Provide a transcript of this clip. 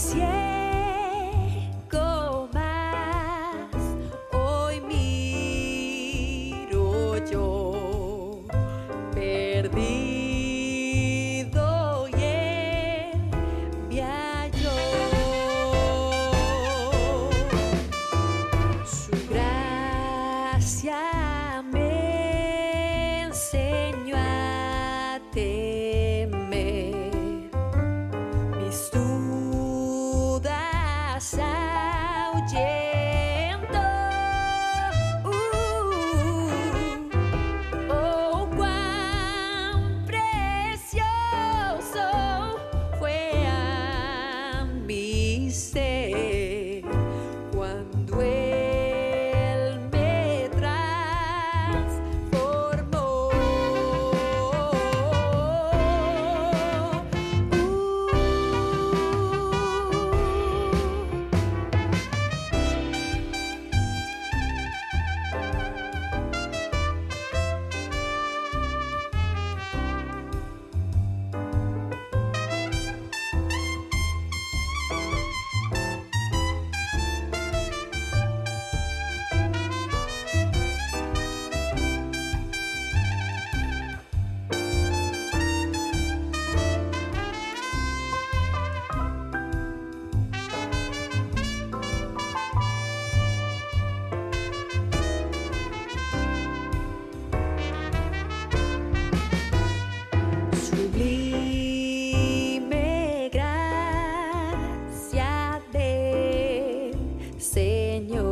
ciego más. Hoy miro yo perdido y su gracia day. segno